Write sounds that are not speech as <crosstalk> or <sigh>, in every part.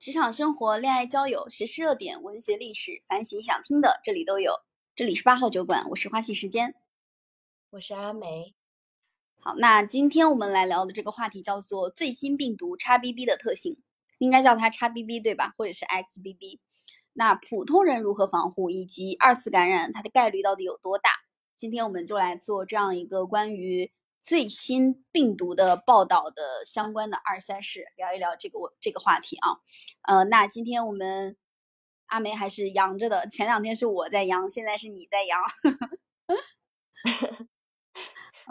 职场生活、恋爱交友、时事热点、文学历史，凡喜想听的这里都有。这里是八号酒馆，我是花信时间，我是阿梅。好，那今天我们来聊的这个话题叫做最新病毒 XBB 的特性，应该叫它 XBB 对吧？或者是 XBB？那普通人如何防护，以及二次感染它的概率到底有多大？今天我们就来做这样一个关于最新病毒的报道的相关的二三事，聊一聊这个我这个话题啊。呃，那今天我们阿梅还是阳着的，前两天是我在阳，现在是你在阳。<laughs>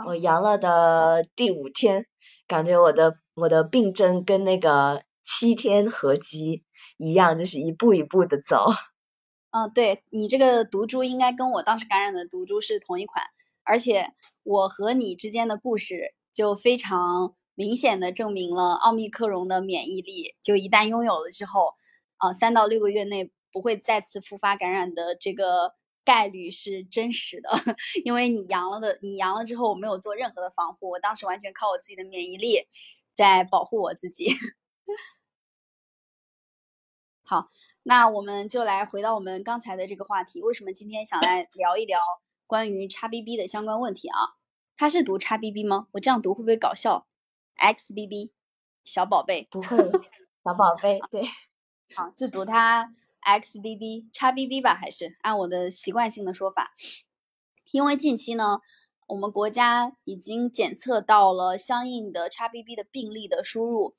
我阳了的第五天，感觉我的我的病症跟那个七天合击一样，就是一步一步的走。嗯，对你这个毒株应该跟我当时感染的毒株是同一款，而且我和你之间的故事就非常明显的证明了奥密克戎的免疫力，就一旦拥有了之后，呃，三到六个月内不会再次复发感染的这个。概率是真实的，<laughs> 因为你阳了的，你阳了之后我没有做任何的防护，我当时完全靠我自己的免疫力在保护我自己。<laughs> 好，那我们就来回到我们刚才的这个话题，为什么今天想来聊一聊关于 XBB 的相关问题啊？他是读 XBB 吗？我这样读会不会搞笑？XBB，小宝贝，不会，<laughs> 小宝贝，对，好，<laughs> 就读它。XBB、XBB 吧，还是按我的习惯性的说法，因为近期呢，我们国家已经检测到了相应的 XBB 的病例的输入。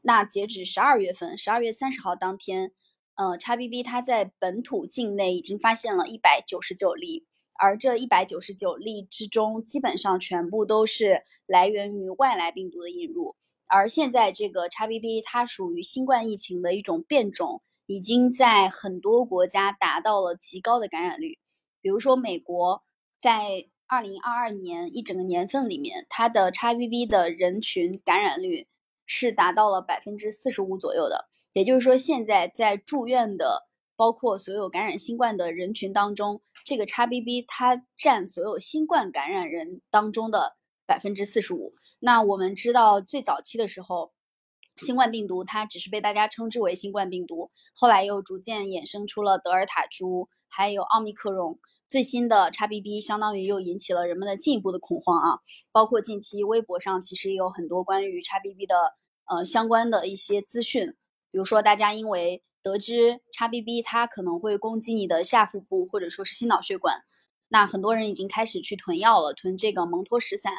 那截止十二月份，十二月三十号当天，呃，XBB 它在本土境内已经发现了一百九十九例，而这一百九十九例之中，基本上全部都是来源于外来病毒的引入。而现在这个 XBB 它属于新冠疫情的一种变种。已经在很多国家达到了极高的感染率，比如说美国，在二零二二年一整个年份里面，它的 XBB 的人群感染率是达到了百分之四十五左右的。也就是说，现在在住院的，包括所有感染新冠的人群当中，这个 XBB 它占所有新冠感染人当中的百分之四十五。那我们知道，最早期的时候。新冠病毒它只是被大家称之为新冠病毒，后来又逐渐衍生出了德尔塔株，还有奥密克戎。最新的 XBB 相当于又引起了人们的进一步的恐慌啊！包括近期微博上其实也有很多关于 XBB 的呃相关的一些资讯，比如说大家因为得知 XBB 它可能会攻击你的下腹部或者说是心脑血管，那很多人已经开始去囤药了，囤这个蒙脱石散，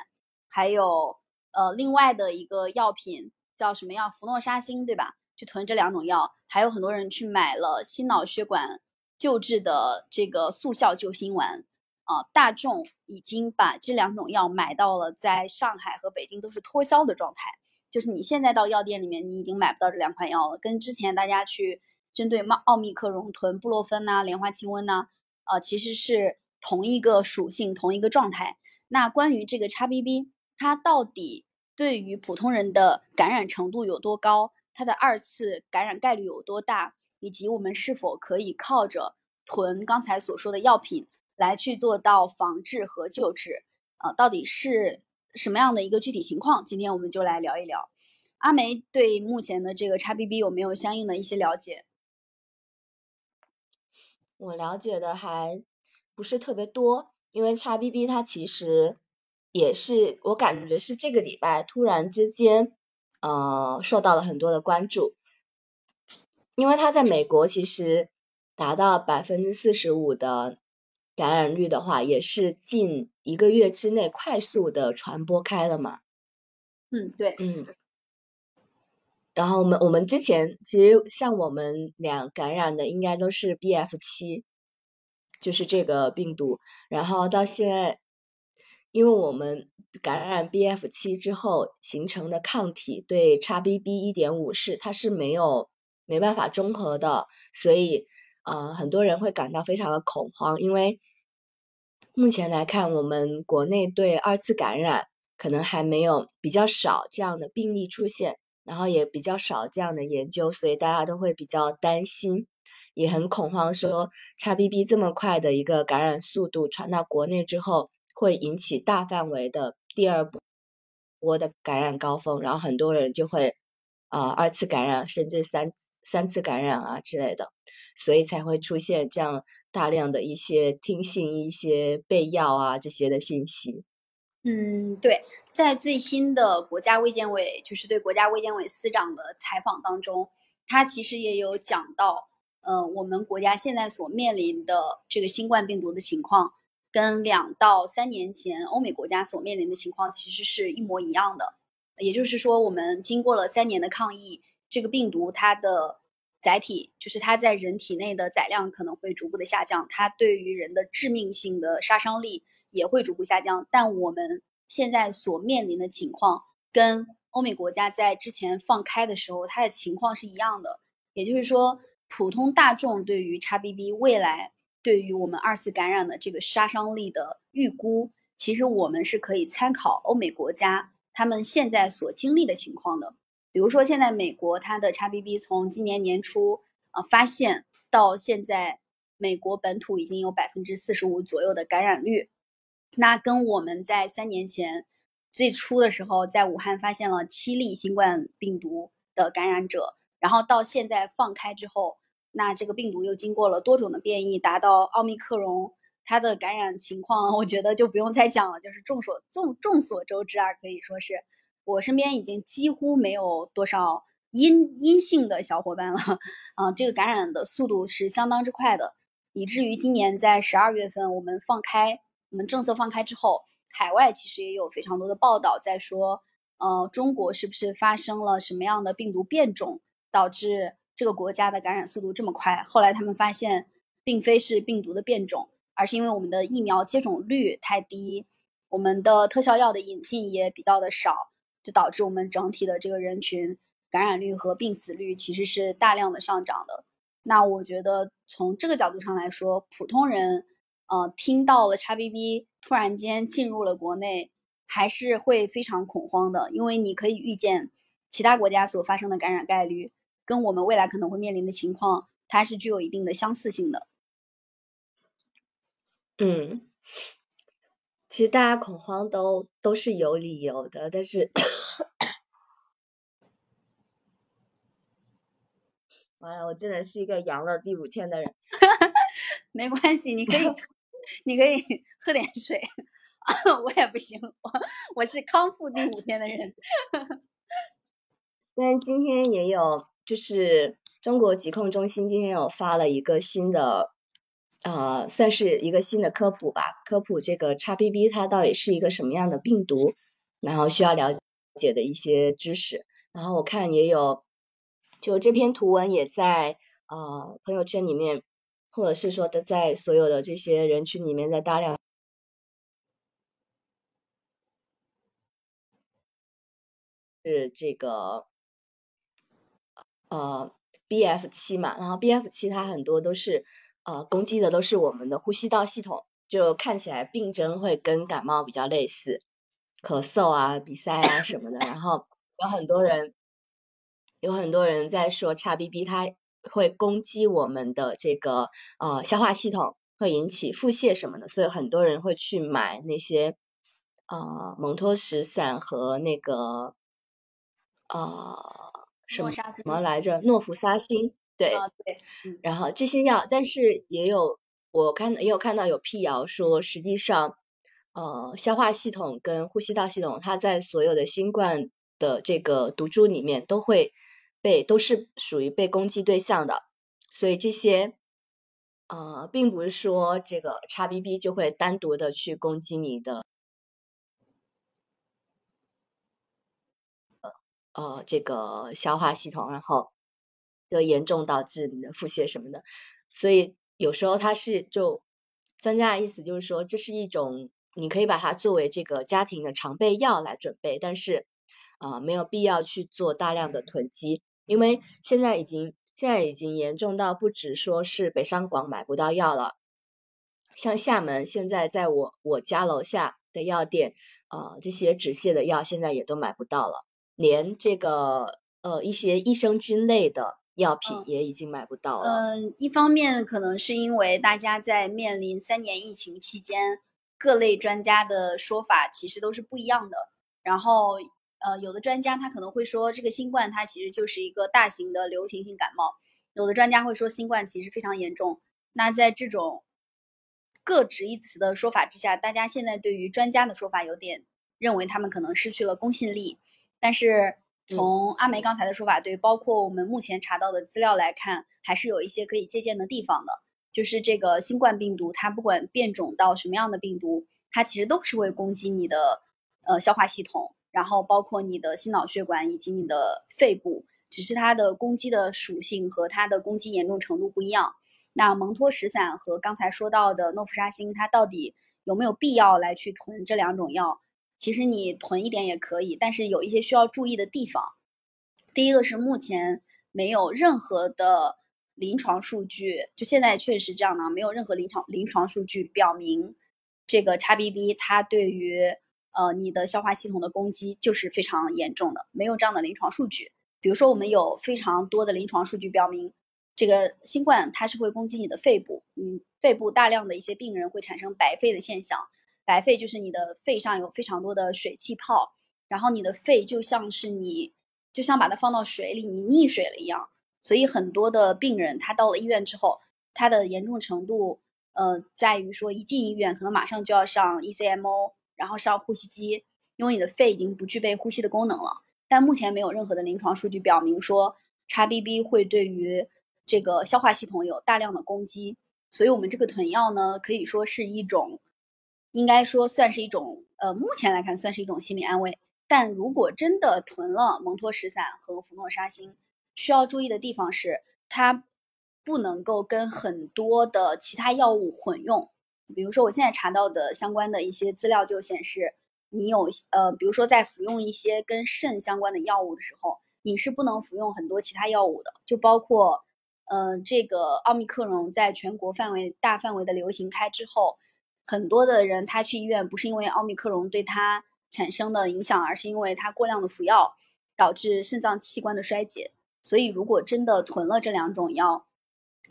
还有呃另外的一个药品。叫什么药？氟诺沙星，对吧？去囤这两种药，还有很多人去买了心脑血管救治的这个速效救心丸啊。大众已经把这两种药买到了，在上海和北京都是脱销的状态。就是你现在到药店里面，你已经买不到这两款药了。跟之前大家去针对奥奥密克戎囤布洛芬呐、莲花清瘟呐，呃，其实是同一个属性、同一个状态。那关于这个 XBB，它到底？对于普通人的感染程度有多高，它的二次感染概率有多大，以及我们是否可以靠着囤刚才所说的药品来去做到防治和救治，呃，到底是什么样的一个具体情况？今天我们就来聊一聊。阿梅对目前的这个 XBB 有没有相应的一些了解？我了解的还不是特别多，因为 XBB 它其实。也是我感觉是这个礼拜突然之间，呃，受到了很多的关注，因为它在美国其实达到百分之四十五的感染率的话，也是近一个月之内快速的传播开了嘛。嗯，对，嗯。然后我们我们之前其实像我们俩感染的应该都是 B F 七，就是这个病毒，然后到现在。因为我们感染 B F 七之后形成的抗体对 x B B 一点五是它是没有没办法中和的，所以呃很多人会感到非常的恐慌，因为目前来看我们国内对二次感染可能还没有比较少这样的病例出现，然后也比较少这样的研究，所以大家都会比较担心，也很恐慌，说 x B B 这么快的一个感染速度传到国内之后。会引起大范围的第二波的感染高峰，然后很多人就会啊二次感染甚至三三次感染啊之类的，所以才会出现这样大量的一些听信一些备药啊这些的信息。嗯，对，在最新的国家卫健委就是对国家卫健委司长的采访当中，他其实也有讲到，嗯，我们国家现在所面临的这个新冠病毒的情况，跟两到三年前欧美国家所面临的情况其实是一模一样的。也就是说，我们经过了三年的抗疫，这个病毒它的载体，就是它在人体内的载量可能会逐步的下降，它对于人的致命性的杀伤力。也会逐步下降，但我们现在所面临的情况跟欧美国家在之前放开的时候，它的情况是一样的。也就是说，普通大众对于 XBB 未来对于我们二次感染的这个杀伤力的预估，其实我们是可以参考欧美国家他们现在所经历的情况的。比如说，现在美国它的 XBB 从今年年初呃发现到现在，美国本土已经有百分之四十五左右的感染率。那跟我们在三年前最初的时候，在武汉发现了七例新冠病毒的感染者，然后到现在放开之后，那这个病毒又经过了多种的变异，达到奥密克戎，它的感染情况，我觉得就不用再讲了，就是众所众众所周知啊，可以说是我身边已经几乎没有多少阴阴性的小伙伴了，啊，这个感染的速度是相当之快的，以至于今年在十二月份我们放开。我们政策放开之后，海外其实也有非常多的报道在说，呃，中国是不是发生了什么样的病毒变种，导致这个国家的感染速度这么快？后来他们发现，并非是病毒的变种，而是因为我们的疫苗接种率太低，我们的特效药的引进也比较的少，就导致我们整体的这个人群感染率和病死率其实是大量的上涨的。那我觉得从这个角度上来说，普通人。呃，听到了 XBB 突然间进入了国内，还是会非常恐慌的，因为你可以预见其他国家所发生的感染概率，跟我们未来可能会面临的情况，它是具有一定的相似性的。嗯，其实大家恐慌都都是有理由的，但是，<coughs> 完了，我真的是一个阳了第五天的人。<laughs> 没关系，你可以。你可以 <laughs> 喝点水，<laughs> 我也不行，我我是康复第五天的人。但今天也有，就是中国疾控中心今天有发了一个新的，呃，算是一个新的科普吧，科普这个 XBB 它到底是一个什么样的病毒，然后需要了解的一些知识。然后我看也有，就这篇图文也在呃朋友圈里面。或者是说的，在所有的这些人群里面，在大量是这个呃 B F 七嘛，然后 B F 七它很多都是呃攻击的都是我们的呼吸道系统，就看起来病症会跟感冒比较类似，咳嗽啊、鼻塞啊什么的，然后有很多人有很多人在说叉 B B 它。会攻击我们的这个呃消化系统，会引起腹泻什么的，所以很多人会去买那些呃蒙脱石散和那个呃什么什么来着诺氟沙星，对，对，然后这些药，但是也有我看也有看到有辟谣说，实际上呃消化系统跟呼吸道系统，它在所有的新冠的这个毒株里面都会。被都是属于被攻击对象的，所以这些呃，并不是说这个 XBB 就会单独的去攻击你的呃呃这个消化系统，然后就严重导致你的腹泻什么的。所以有时候它是就专家的意思就是说，这是一种你可以把它作为这个家庭的常备药来准备，但是啊没有必要去做大量的囤积。因为现在已经现在已经严重到不止说是北上广买不到药了，像厦门现在在我我家楼下的药店，呃这些止泻的药现在也都买不到了，连这个呃一些益生菌类的药品也已经买不到了。嗯，一方面可能是因为大家在面临三年疫情期间，各类专家的说法其实都是不一样的，然后。呃，有的专家他可能会说，这个新冠它其实就是一个大型的流行性感冒。有的专家会说，新冠其实非常严重。那在这种各执一词的说法之下，大家现在对于专家的说法有点认为他们可能失去了公信力。但是从阿梅刚才的说法，对，包括我们目前查到的资料来看，还是有一些可以借鉴的地方的。就是这个新冠病毒，它不管变种到什么样的病毒，它其实都是会攻击你的呃消化系统，然后包括你的心脑血管以及你的肺部。只是它的攻击的属性和它的攻击严重程度不一样。那蒙脱石散和刚才说到的诺氟沙星，它到底有没有必要来去囤这两种药？其实你囤一点也可以，但是有一些需要注意的地方。第一个是目前没有任何的临床数据，就现在确实这样的，没有任何临床临床数据表明这个 XBB 它对于呃你的消化系统的攻击就是非常严重的，没有这样的临床数据。比如说，我们有非常多的临床数据表明，这个新冠它是会攻击你的肺部，嗯，肺部大量的一些病人会产生白肺的现象。白肺就是你的肺上有非常多的水气泡，然后你的肺就像是你就像把它放到水里，你溺水了一样。所以很多的病人他到了医院之后，他的严重程度，呃，在于说一进医院可能马上就要上 ECMO，然后上呼吸机，因为你的肺已经不具备呼吸的功能了。但目前没有任何的临床数据表明说 XBB 会对于这个消化系统有大量的攻击，所以我们这个囤药呢，可以说是一种，应该说算是一种，呃，目前来看算是一种心理安慰。但如果真的囤了蒙脱石散和氟诺沙星，需要注意的地方是，它不能够跟很多的其他药物混用。比如说，我现在查到的相关的一些资料就显示。你有呃，比如说在服用一些跟肾相关的药物的时候，你是不能服用很多其他药物的，就包括，呃，这个奥密克戎在全国范围大范围的流行开之后，很多的人他去医院不是因为奥密克戎对他产生的影响，而是因为他过量的服药导致肾脏器官的衰竭。所以如果真的囤了这两种药，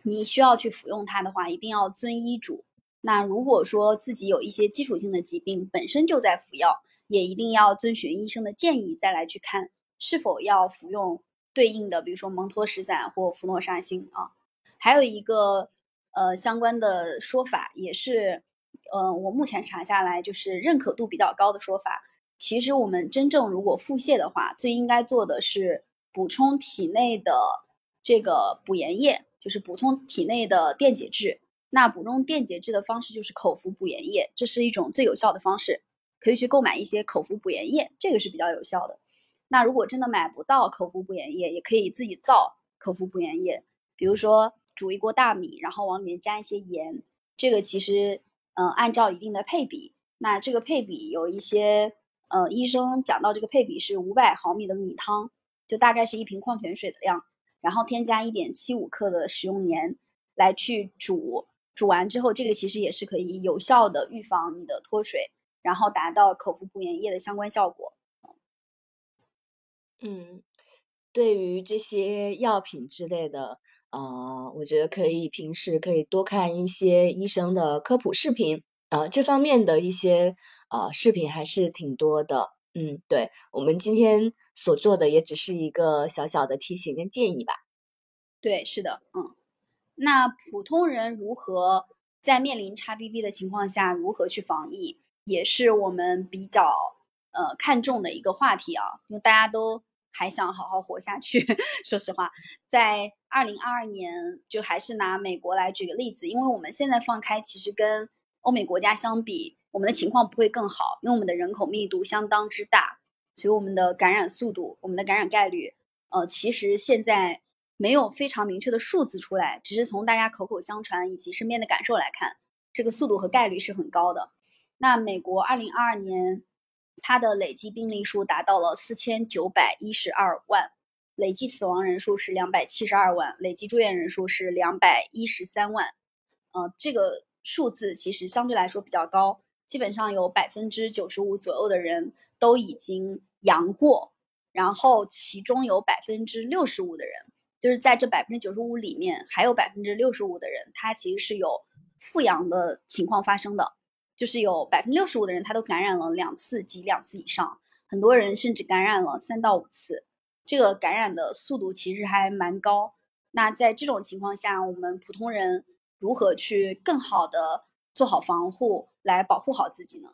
你需要去服用它的话，一定要遵医嘱。那如果说自己有一些基础性的疾病，本身就在服药，也一定要遵循医生的建议，再来去看是否要服用对应的，比如说蒙脱石散或氟诺沙星啊。还有一个呃相关的说法，也是呃我目前查下来就是认可度比较高的说法。其实我们真正如果腹泻的话，最应该做的是补充体内的这个补盐液，就是补充体内的电解质。那补充电解质的方式就是口服补盐液，这是一种最有效的方式，可以去购买一些口服补盐液，这个是比较有效的。那如果真的买不到口服补盐液，也可以自己造口服补盐液，比如说煮一锅大米，然后往里面加一些盐，这个其实嗯按照一定的配比，那这个配比有一些呃医生讲到这个配比是五百毫米的米汤，就大概是一瓶矿泉水的量，然后添加一点七五克的食用盐来去煮。煮完之后，这个其实也是可以有效的预防你的脱水，然后达到口服补盐液的相关效果。嗯，对于这些药品之类的，呃，我觉得可以平时可以多看一些医生的科普视频，呃，这方面的一些呃视频还是挺多的。嗯，对我们今天所做的也只是一个小小的提醒跟建议吧。对，是的，嗯。那普通人如何在面临 XBB 的情况下如何去防疫，也是我们比较呃看重的一个话题啊，因为大家都还想好好活下去。<laughs> 说实话，在二零二二年，就还是拿美国来举个例子，因为我们现在放开，其实跟欧美国家相比，我们的情况不会更好，因为我们的人口密度相当之大，所以我们的感染速度、我们的感染概率，呃，其实现在。没有非常明确的数字出来，只是从大家口口相传以及身边的感受来看，这个速度和概率是很高的。那美国二零二二年，它的累计病例数达到了四千九百一十二万，累计死亡人数是两百七十二万，累计住院人数是两百一十三万。嗯，这个数字其实相对来说比较高，基本上有百分之九十五左右的人都已经阳过，然后其中有百分之六十五的人。就是在这百分之九十五里面，还有百分之六十五的人，他其实是有复阳的情况发生的，就是有百分之六十五的人他都感染了两次及两次以上，很多人甚至感染了三到五次，这个感染的速度其实还蛮高。那在这种情况下，我们普通人如何去更好的做好防护，来保护好自己呢？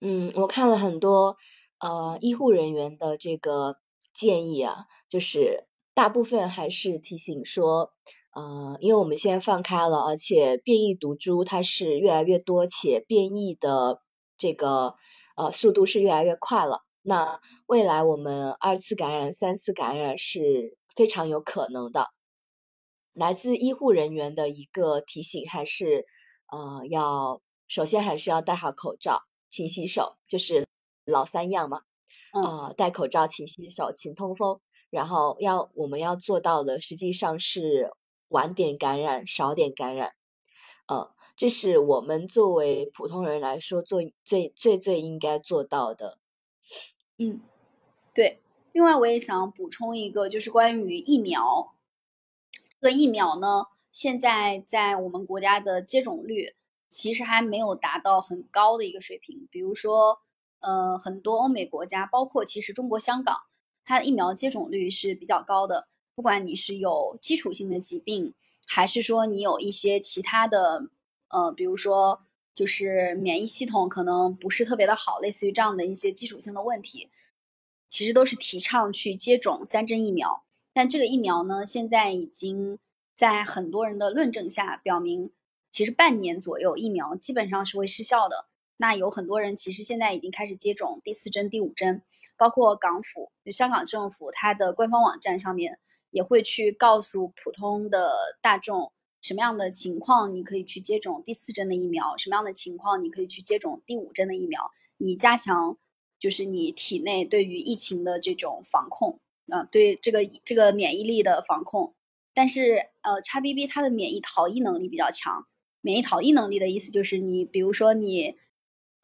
嗯，我看了很多呃医护人员的这个建议啊，就是大部分还是提醒说，呃，因为我们现在放开了，而且变异毒株它是越来越多，且变异的这个呃速度是越来越快了。那未来我们二次感染、三次感染是非常有可能的。来自医护人员的一个提醒还是呃要首先还是要戴好口罩。勤洗手就是老三样嘛，啊，戴口罩、勤洗手、勤通风，然后要我们要做到的实际上是晚点感染、少点感染，呃，这是我们作为普通人来说做最最最应该做到的。嗯，对。另外我也想补充一个，就是关于疫苗，这个疫苗呢，现在在我们国家的接种率。其实还没有达到很高的一个水平，比如说，呃，很多欧美国家，包括其实中国香港，它的疫苗接种率是比较高的。不管你是有基础性的疾病，还是说你有一些其他的，呃，比如说就是免疫系统可能不是特别的好，类似于这样的一些基础性的问题，其实都是提倡去接种三针疫苗。但这个疫苗呢，现在已经在很多人的论证下表明。其实半年左右疫苗基本上是会失效的。那有很多人其实现在已经开始接种第四针、第五针，包括港府，就香港政府它的官方网站上面也会去告诉普通的大众什么样的情况你可以去接种第四针的疫苗，什么样的情况你可以去接种第五针的疫苗，以加强就是你体内对于疫情的这种防控啊，对这个这个免疫力的防控。但是呃，XBB 它的免疫逃逸能力比较强。免疫逃逸能力的意思就是，你比如说你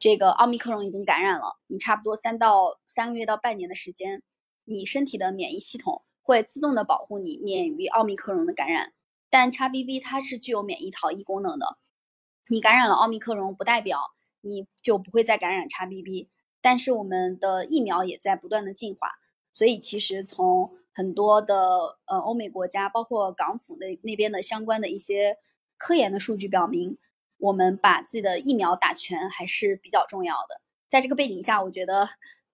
这个奥密克戎已经感染了，你差不多三到三个月到半年的时间，你身体的免疫系统会自动的保护你免于奥密克戎的感染。但 XBB 它是具有免疫逃逸功能的，你感染了奥密克戎不代表你就不会再感染 XBB。但是我们的疫苗也在不断的进化，所以其实从很多的呃欧美国家，包括港府那那边的相关的一些。科研的数据表明，我们把自己的疫苗打全还是比较重要的。在这个背景下，我觉得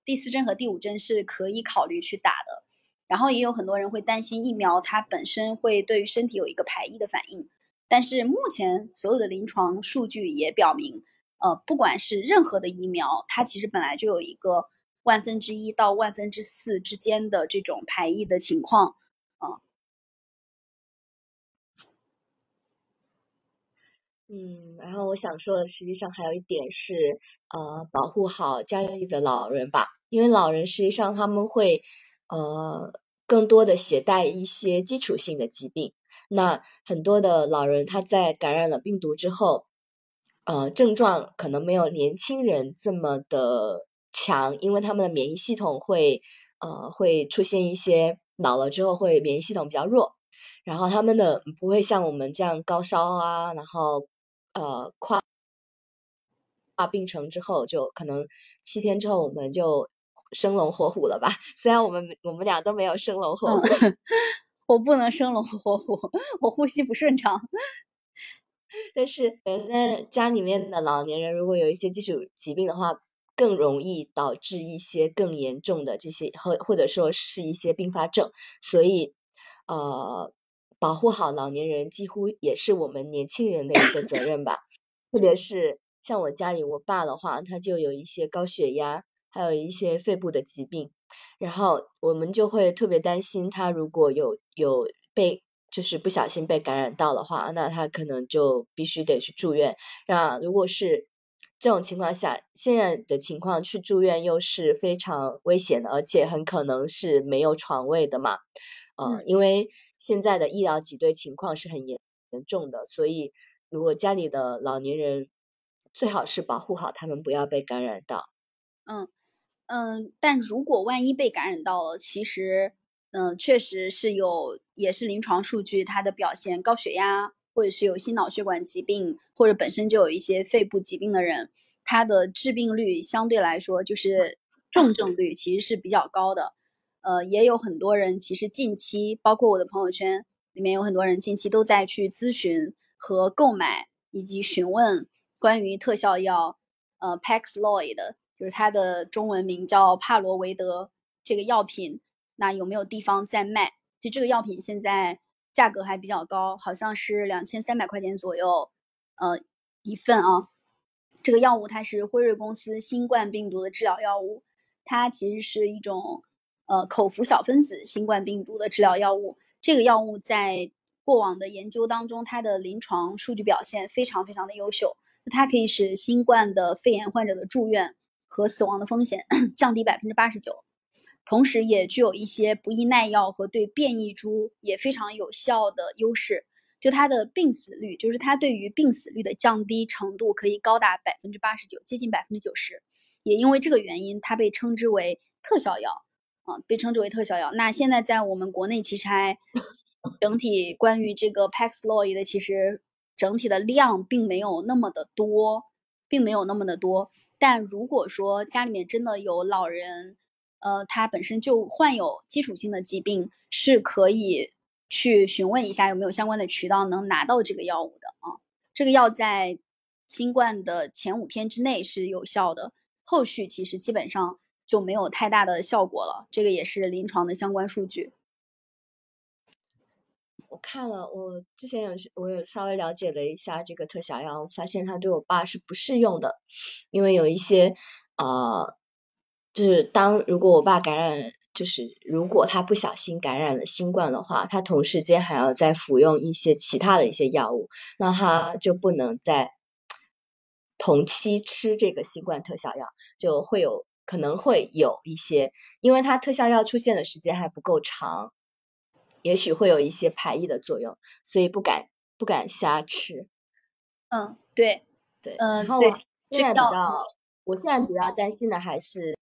第四针和第五针是可以考虑去打的。然后也有很多人会担心疫苗它本身会对于身体有一个排异的反应，但是目前所有的临床数据也表明，呃，不管是任何的疫苗，它其实本来就有一个万分之一到万分之四之间的这种排异的情况。嗯，然后我想说的，实际上还有一点是，呃，保护好家里的老人吧，因为老人实际上他们会，呃，更多的携带一些基础性的疾病。那很多的老人他在感染了病毒之后，呃，症状可能没有年轻人这么的强，因为他们的免疫系统会，呃，会出现一些老了之后会免疫系统比较弱，然后他们的不会像我们这样高烧啊，然后。呃，跨跨病程之后，就可能七天之后我们就生龙活虎了吧？<laughs> 虽然我们我们俩都没有生龙活虎，<laughs> 我不能生龙活虎，我呼吸不顺畅。<laughs> 但是，那家里面的老年人如果有一些基础疾病的话，更容易导致一些更严重的这些，或或者说是一些并发症。所以，呃。保护好老年人，几乎也是我们年轻人的一个责任吧。特别是像我家里我爸的话，他就有一些高血压，还有一些肺部的疾病，然后我们就会特别担心他如果有有被就是不小心被感染到的话，那他可能就必须得去住院。那如果是这种情况下，现在的情况去住院又是非常危险的，而且很可能是没有床位的嘛。呃，因为现在的医疗挤兑情况是很严严重的，所以如果家里的老年人最好是保护好他们，不要被感染到。嗯嗯，但如果万一被感染到了，其实嗯确实是有，也是临床数据它的表现，高血压或者是有心脑血管疾病或者本身就有一些肺部疾病的人，他的致病率相对来说就是重症率其实是比较高的。呃，也有很多人其实近期，包括我的朋友圈里面有很多人近期都在去咨询和购买以及询问关于特效药，呃，Paxlovid，就是它的中文名叫帕罗维德这个药品，那有没有地方在卖？就这个药品现在价格还比较高，好像是两千三百块钱左右，呃，一份啊。这个药物它是辉瑞公司新冠病毒的治疗药物，它其实是一种。呃，口服小分子新冠病毒的治疗药物，这个药物在过往的研究当中，它的临床数据表现非常非常的优秀。它可以使新冠的肺炎患者的住院和死亡的风险 <clears throat> 降低百分之八十九，同时也具有一些不易耐药和对变异株也非常有效的优势。就它的病死率，就是它对于病死率的降低程度可以高达百分之八十九，接近百分之九十。也因为这个原因，它被称之为特效药。啊，被称之为特效药。那现在在我们国内其实还 <laughs> 整体关于这个 Paxlovid 的，其实整体的量并没有那么的多，并没有那么的多。但如果说家里面真的有老人，呃，他本身就患有基础性的疾病，是可以去询问一下有没有相关的渠道能拿到这个药物的啊。这个药在新冠的前五天之内是有效的，后续其实基本上。就没有太大的效果了，这个也是临床的相关数据。我看了，我之前有我有稍微了解了一下这个特效药，发现它对我爸是不适用的，因为有一些呃，就是当如果我爸感染，就是如果他不小心感染了新冠的话，他同时间还要再服用一些其他的一些药物，那他就不能在同期吃这个新冠特效药，就会有。可能会有一些，因为它特效药出现的时间还不够长，也许会有一些排异的作用，所以不敢不敢瞎吃。嗯，对对。嗯，然后我现在比较，我现在比较担心的还是，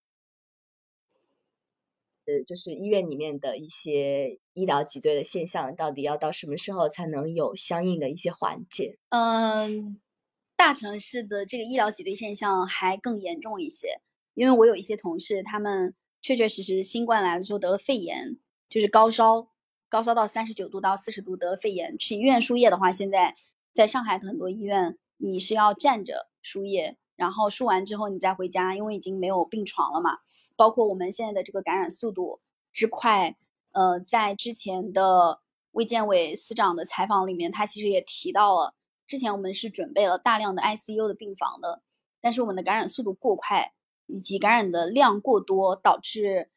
呃，就是医院里面的一些医疗挤兑的现象，到底要到什么时候才能有相应的一些缓解？嗯，大城市的这个医疗挤兑现象还更严重一些。因为我有一些同事，他们确确实实新冠来的时候得了肺炎，就是高烧，高烧到三十九度到四十度得了肺炎，去医院输液的话，现在在上海的很多医院你是要站着输液，然后输完之后你再回家，因为已经没有病床了嘛。包括我们现在的这个感染速度之快，呃，在之前的卫健委司长的采访里面，他其实也提到了，之前我们是准备了大量的 ICU 的病房的，但是我们的感染速度过快。以及感染的量过多，导致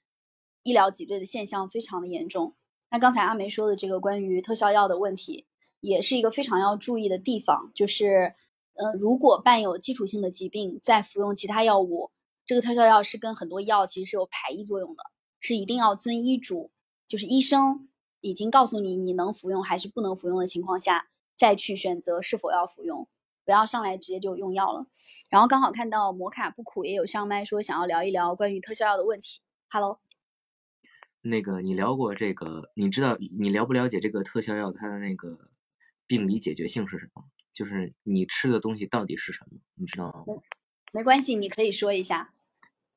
医疗挤兑的现象非常的严重。那刚才阿梅说的这个关于特效药的问题，也是一个非常要注意的地方。就是，呃，如果伴有基础性的疾病，在服用其他药物，这个特效药是跟很多药其实是有排异作用的，是一定要遵医嘱，就是医生已经告诉你你能服用还是不能服用的情况下，再去选择是否要服用，不要上来直接就用药了。然后刚好看到摩卡不苦也有上麦说想要聊一聊关于特效药的问题。Hello，那个你聊过这个，你知道你了不了解这个特效药它的那个病理解决性是什么？就是你吃的东西到底是什么？你知道吗？没关系，你可以说一下。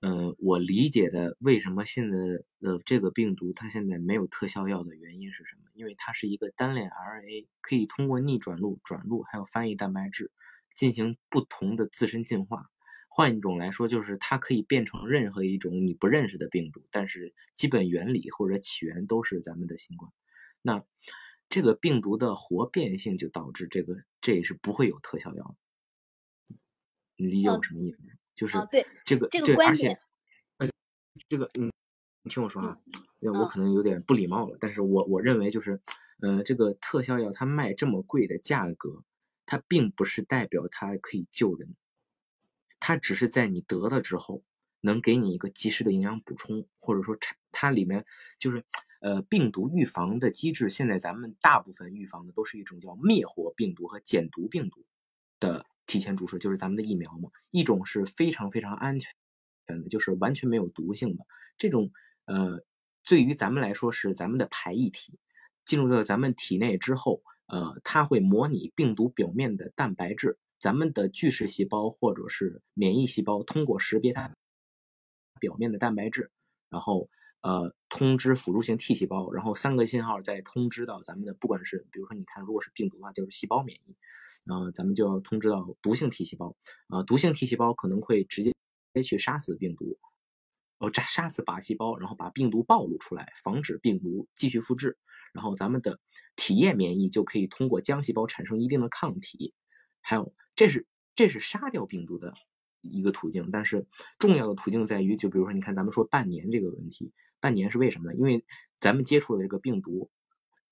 呃，我理解的为什么现在的这个病毒它现在没有特效药的原因是什么？因为它是一个单链 RNA，可以通过逆转录转录还有翻译蛋白质。进行不同的自身进化，换一种来说，就是它可以变成任何一种你不认识的病毒，但是基本原理或者起源都是咱们的新冠。那这个病毒的活变性就导致这个这也是不会有特效药。你理解我什么意思？就是对这个这个观点，呃，这个嗯，你听我说啊，我可能有点不礼貌了，但是我我认为就是，呃，这个特效药它卖这么贵的价格。它并不是代表它可以救人，它只是在你得了之后，能给你一个及时的营养补充，或者说它它里面就是，呃，病毒预防的机制。现在咱们大部分预防的都是一种叫灭活病毒和减毒病毒的提前注射，就是咱们的疫苗嘛。一种是非常非常安全的，就是完全没有毒性的这种，呃，对于咱们来说是咱们的排异体，进入到咱们体内之后。呃，它会模拟病毒表面的蛋白质，咱们的巨噬细胞或者是免疫细胞通过识别它表面的蛋白质，然后呃通知辅助性 T 细胞，然后三个信号再通知到咱们的不管是比如说你看如果是病毒的话就是细胞免疫，啊咱们就要通知到毒性 T 细胞，啊毒性 T 细胞可能会直接去杀死病毒，哦杀杀死靶细胞，然后把病毒暴露出来，防止病毒继续复制，然后咱们的体液免疫就可以通过浆细胞产生一定的抗体，还有这是这是杀掉病毒的。一个途径，但是重要的途径在于，就比如说，你看咱们说半年这个问题，半年是为什么呢？因为咱们接触的这个病毒，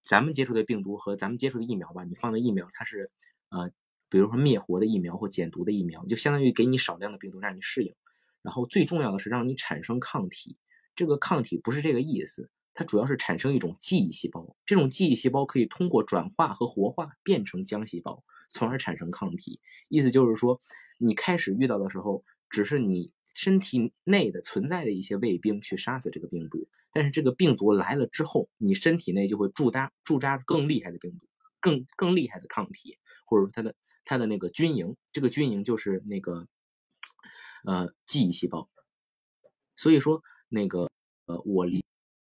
咱们接触的病毒和咱们接触的疫苗吧，你放的疫苗它是呃，比如说灭活的疫苗或减毒的疫苗，就相当于给你少量的病毒让你适应，然后最重要的是让你产生抗体。这个抗体不是这个意思，它主要是产生一种记忆细胞，这种记忆细胞可以通过转化和活化变成浆细胞，从而产生抗体。意思就是说。你开始遇到的时候，只是你身体内的存在的一些卫兵去杀死这个病毒，但是这个病毒来了之后，你身体内就会驻扎驻扎更厉害的病毒，更更厉害的抗体，或者说它的它的那个军营，这个军营就是那个呃记忆细胞。所以说那个呃我理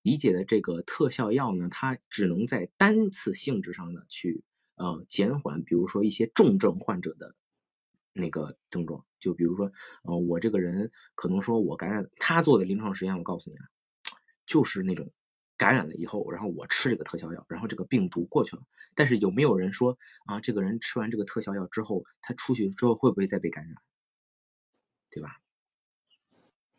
理解的这个特效药呢，它只能在单次性质上的去呃减缓，比如说一些重症患者的。那个症状，就比如说，呃，我这个人可能说我感染，他做的临床实验，我告诉你啊，就是那种感染了以后，然后我吃这个特效药，然后这个病毒过去了。但是有没有人说啊，这个人吃完这个特效药之后，他出去之后会不会再被感染？对吧？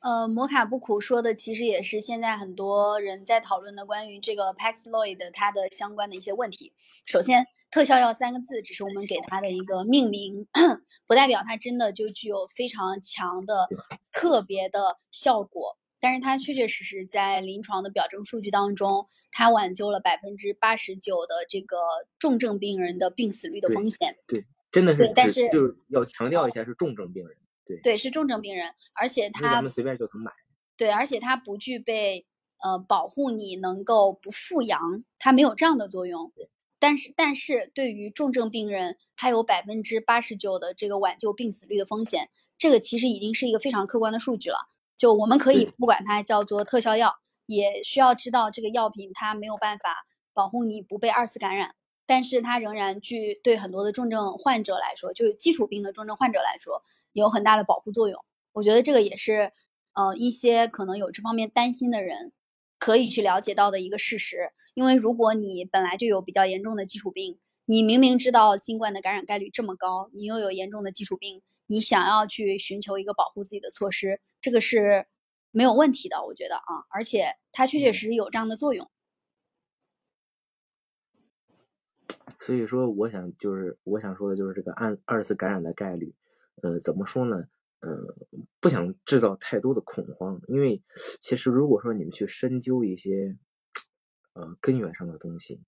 呃，摩卡不苦说的其实也是现在很多人在讨论的关于这个 Paxlovid 它的相关的一些问题。首先，特效药三个字只是我们给它的一个命名，<coughs> 不代表它真的就具有非常强的特别的效果。但是它确确实实在临床的表征数据当中，它挽救了百分之八十九的这个重症病人的病死率的风险。对，真的是，但是就是要强调一下是重症病人。对对，是重症病人，而且他咱们随便就能买。对，而且它不具备呃保护你能够不复阳，它没有这样的作用。但是但是对于重症病人，它有百分之八十九的这个挽救病死率的风险，这个其实已经是一个非常客观的数据了。就我们可以不管它叫做特效药，也需要知道这个药品它没有办法保护你不被二次感染。但是它仍然具对很多的重症患者来说，就是基础病的重症患者来说，有很大的保护作用。我觉得这个也是，呃，一些可能有这方面担心的人可以去了解到的一个事实。因为如果你本来就有比较严重的基础病，你明明知道新冠的感染概率这么高，你又有严重的基础病，你想要去寻求一个保护自己的措施，这个是没有问题的。我觉得啊，而且它确确实实有这样的作用。所以说，我想就是我想说的就是这个二二次感染的概率，呃，怎么说呢？呃，不想制造太多的恐慌，因为其实如果说你们去深究一些呃根源上的东西，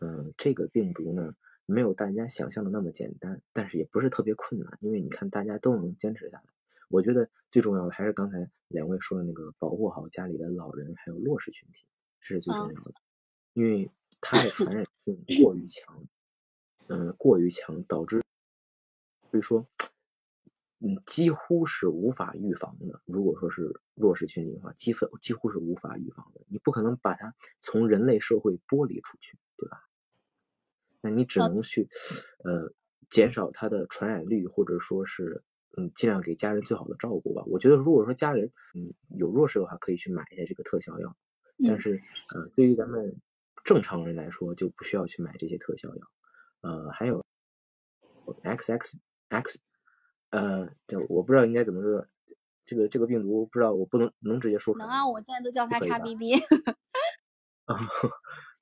嗯，这个病毒呢没有大家想象的那么简单，但是也不是特别困难，因为你看大家都能坚持下来。我觉得最重要的还是刚才两位说的那个，保护好家里的老人还有弱势群体，这是最重要的，因为。它的传染性 <clears throat> 过于强，嗯，过于强，导致，所以说，嗯，几乎是无法预防的。如果说是弱势群体的话，几乎几乎是无法预防的。你不可能把它从人类社会剥离出去，对吧？那你只能去，呃，减少它的传染率，或者说是，嗯，尽量给家人最好的照顾吧。我觉得，如果说家人，嗯，有弱势的话，可以去买一下这个特效药。但是，呃，对于咱们。正常人来说就不需要去买这些特效药，呃，还有 X X X，呃，这我不知道应该怎么说，这个这个病毒不知道我不能能直接说出来能啊，我现在都叫它叉 BB。啊，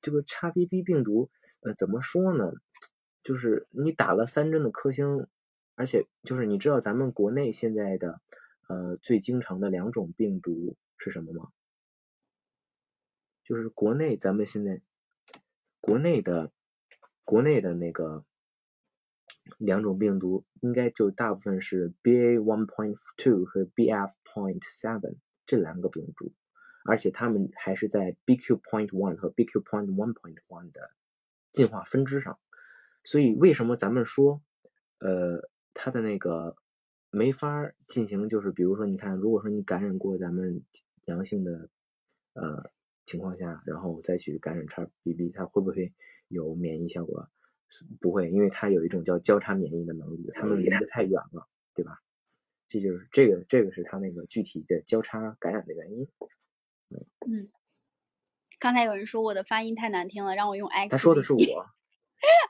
这个叉 BB 病毒，呃，怎么说呢？就是你打了三针的科兴，而且就是你知道咱们国内现在的呃最经常的两种病毒是什么吗？就是国内咱们现在。国内的国内的那个两种病毒，应该就大部分是 BA one point two 和 BF point seven 这两个病毒，而且它们还是在 BQ point one 和 BQ point one point one 的进化分支上。所以为什么咱们说，呃，它的那个没法进行，就是比如说，你看，如果说你感染过咱们阳性的呃情况下，然后再去感染 XBB，它会不会有免疫效果？不会，因为它有一种叫交叉免疫的能力，它们离得太远了，对吧？这就是这个，这个是它那个具体的交叉感染的原因。嗯，刚才有人说我的发音太难听了，让我用 X。<laughs> 他说的是我。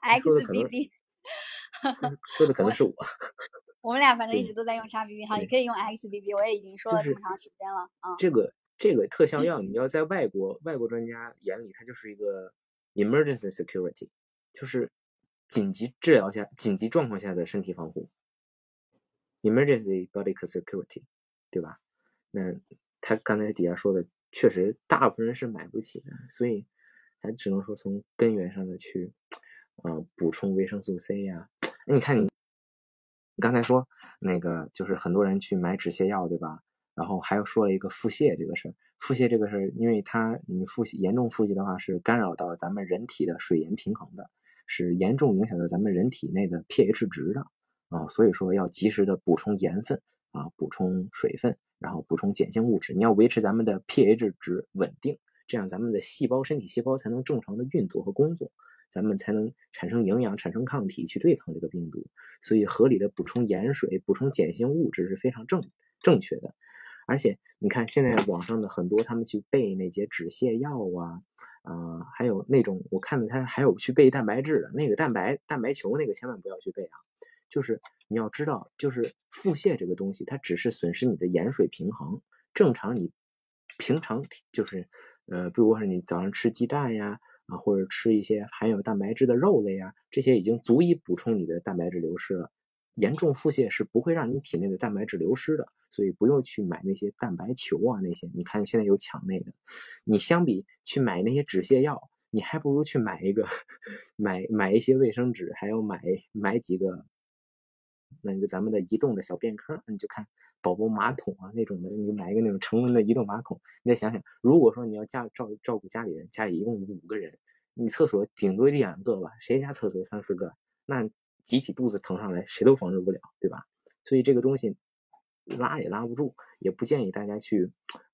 XBB。说的可能是我。我们俩反正一直都在用 XBB 哈，你可以用 XBB，我也已经说了这么长时间了啊。这个这个特效药，你要在外国外国专家眼里，它就是一个 emergency security，就是紧急治疗下、紧急状况下的身体防护。emergency body security，对吧？那他刚才底下说的，确实大部分人是买不起的，所以还只能说从根源上的去。呃，补充维生素 C 呀，你看你，你刚才说那个就是很多人去买止泻药，对吧？然后还有说了一个腹泻这个事儿，腹泻这个事儿，因为它你腹泻严重腹泻的话，是干扰到咱们人体的水盐平衡的，是严重影响到咱们人体内的 pH 值的啊，所以说要及时的补充盐分啊，补充水分，然后补充碱性物质，你要维持咱们的 pH 值稳定，这样咱们的细胞身体细胞才能正常的运作和工作。咱们才能产生营养、产生抗体去对抗这个病毒，所以合理的补充盐水、补充碱性物质是非常正正确的。而且你看，现在网上的很多他们去备那些止泻药啊，啊，还有那种我看到他还有去备蛋白质的那个蛋白蛋白球，那个千万不要去备啊。就是你要知道，就是腹泻这个东西，它只是损失你的盐水平衡。正常你平常就是呃，比如说你早上吃鸡蛋呀。啊，或者吃一些含有蛋白质的肉类呀，这些已经足以补充你的蛋白质流失了。严重腹泻是不会让你体内的蛋白质流失的，所以不用去买那些蛋白球啊，那些你看现在有抢那个。你相比去买那些止泻药，你还不如去买一个，买买一些卫生纸，还有买买几个那个咱们的移动的小便坑，你就看。宝宝马桶啊，那种的，你就买一个那种成人的移动马桶。你再想想，如果说你要家照照顾家里人，家里一共五个人，你厕所顶多一两个吧，谁家厕所三四个，那集体肚子疼上来，谁都防止不了，对吧？所以这个东西拉也拉不住，也不建议大家去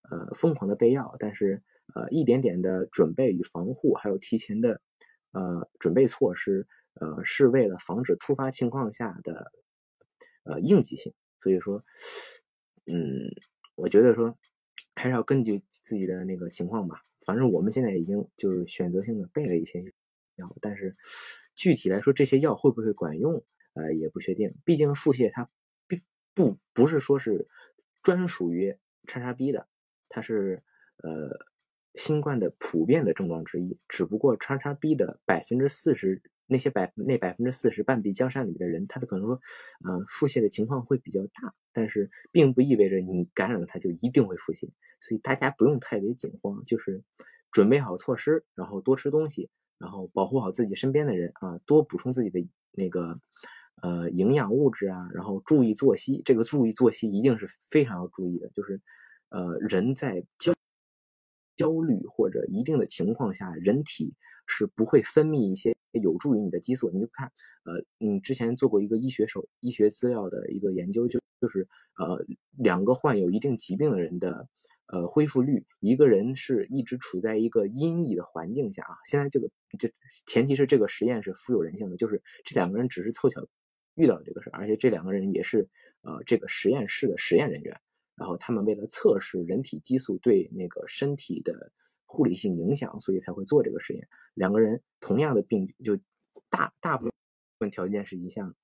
呃疯狂的备药，但是呃一点点的准备与防护，还有提前的呃准备措施，呃是为了防止突发情况下的呃应急性。所以说。嗯，我觉得说还是要根据自己的那个情况吧。反正我们现在已经就是选择性的备了一些药，但是具体来说这些药会不会管用，呃，也不确定。毕竟腹泻它并不不是说是专属于叉叉 B 的，它是呃新冠的普遍的症状之一。只不过叉叉 B 的百分之四十那些百那百分之四十半壁江山里的人，他的可能说，呃，腹泻的情况会比较大。但是并不意味着你感染了它就一定会腹泻，所以大家不用太为惊慌，就是准备好措施，然后多吃东西，然后保护好自己身边的人啊，多补充自己的那个呃营养物质啊，然后注意作息。这个注意作息一定是非常要注意的，就是呃人在焦焦虑或者一定的情况下，人体是不会分泌一些。有助于你的激素，你就看，呃，你之前做过一个医学手医学资料的一个研究，就就是呃，两个患有一定疾病的人的呃恢复率，一个人是一直处在一个阴翳的环境下啊。现在这个这前提是这个实验是富有人性的，就是这两个人只是凑巧遇到这个事而且这两个人也是呃这个实验室的实验人员，然后他们为了测试人体激素对那个身体的。护理性影响，所以才会做这个实验。两个人同样的病，就大大部分条件是一项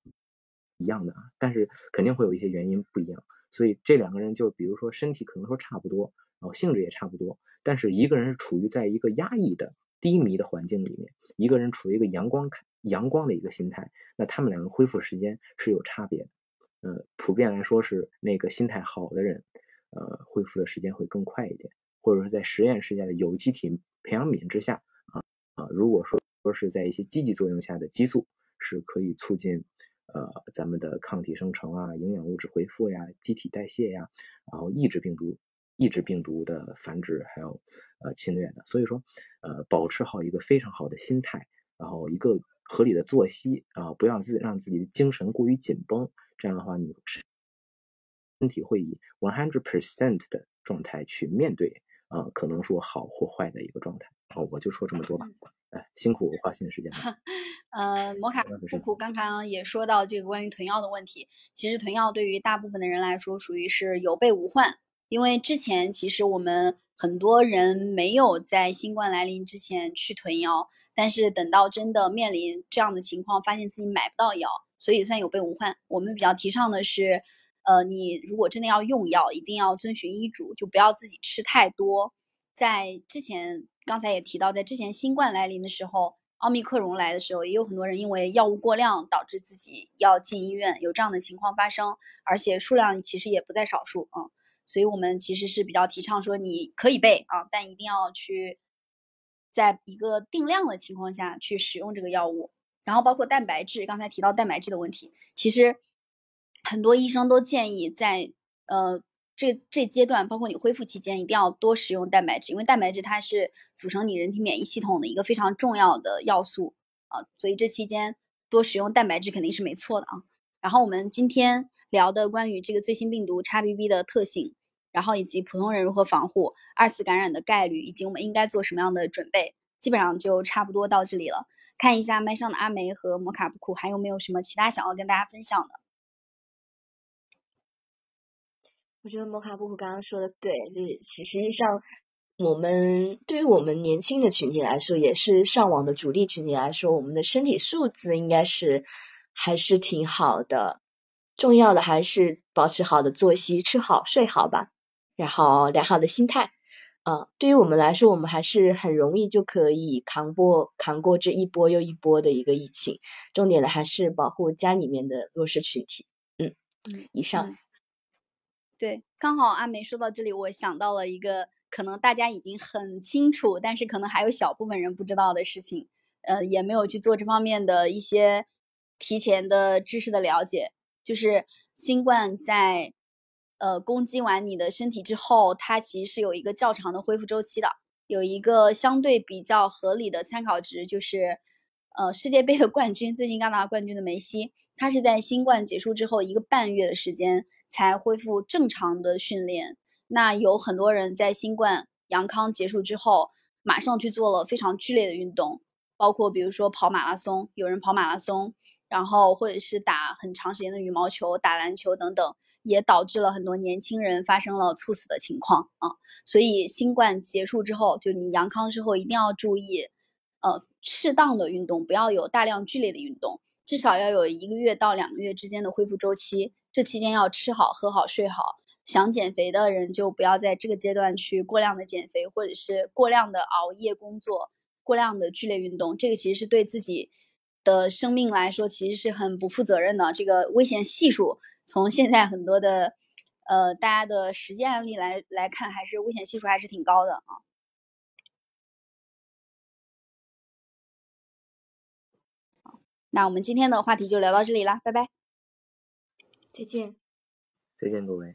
一样的啊，但是肯定会有一些原因不一样。所以这两个人就比如说身体可能说差不多，然后性质也差不多，但是一个人是处于在一个压抑的低迷的环境里面，一个人处于一个阳光阳光的一个心态，那他们两个恢复时间是有差别的。呃，普遍来说是那个心态好的人，呃，恢复的时间会更快一点。或者说在实验室下的有机体培养皿之下啊啊，如果说说是在一些积极作用下的激素是可以促进呃咱们的抗体生成啊、营养物质恢复呀、机体代谢呀，然后抑制病毒、抑制病毒的繁殖还有呃侵略的。所以说呃保持好一个非常好的心态，然后一个合理的作息啊，不要自让自己的精神过于紧绷，这样的话，你身体会以 one hundred percent 的状态去面对啊，可能说好或坏的一个状态。哦，我就说这么多吧。哎，辛苦花心时间了。<laughs> 呃，摩卡布库刚刚也说到这个关于囤药的问题。其实囤药对于大部分的人来说，属于是有备无患。因为之前其实我们很多人没有在新冠来临之前去囤药，但是等到真的面临这样的情况，发现自己买不到药，所以算有备无患。我们比较提倡的是，呃，你如果真的要用药，一定要遵循医嘱，就不要自己吃太多。在之前。刚才也提到，在之前新冠来临的时候，奥密克戎来的时候，也有很多人因为药物过量导致自己要进医院，有这样的情况发生，而且数量其实也不在少数啊。所以我们其实是比较提倡说，你可以备啊，但一定要去在一个定量的情况下去使用这个药物。然后包括蛋白质，刚才提到蛋白质的问题，其实很多医生都建议在呃。这这阶段，包括你恢复期间，一定要多食用蛋白质，因为蛋白质它是组成你人体免疫系统的一个非常重要的要素啊，所以这期间多食用蛋白质肯定是没错的啊。然后我们今天聊的关于这个最新病毒 XBB 的特性，然后以及普通人如何防护二次感染的概率，以及我们应该做什么样的准备，基本上就差不多到这里了。看一下麦上的阿梅和摩卡布库还有没有什么其他想要跟大家分享的。我觉得摩卡布库刚刚说的对，就是实际上我们对于我们年轻的群体来说，也是上网的主力群体来说，我们的身体素质应该是还是挺好的。重要的还是保持好的作息，吃好睡好吧，然后良好的心态。呃，对于我们来说，我们还是很容易就可以扛过扛过这一波又一波的一个疫情。重点的还是保护家里面的弱势群体。嗯，以上。对，刚好阿梅说到这里，我想到了一个可能大家已经很清楚，但是可能还有小部分人不知道的事情，呃，也没有去做这方面的一些提前的知识的了解。就是新冠在呃攻击完你的身体之后，它其实是有一个较长的恢复周期的。有一个相对比较合理的参考值，就是呃世界杯的冠军，最近刚拿冠军的梅西，他是在新冠结束之后一个半月的时间。才恢复正常的训练。那有很多人在新冠阳康结束之后，马上去做了非常剧烈的运动，包括比如说跑马拉松，有人跑马拉松，然后或者是打很长时间的羽毛球、打篮球等等，也导致了很多年轻人发生了猝死的情况啊。所以新冠结束之后，就你阳康之后一定要注意，呃，适当的运动，不要有大量剧烈的运动，至少要有一个月到两个月之间的恢复周期。这期间要吃好、喝好、睡好。想减肥的人就不要在这个阶段去过量的减肥，或者是过量的熬夜工作、过量的剧烈运动。这个其实是对自己的生命来说，其实是很不负责任的。这个危险系数，从现在很多的呃大家的实践案例来来看，还是危险系数还是挺高的啊。那我们今天的话题就聊到这里啦，拜拜。再见，再见，各位。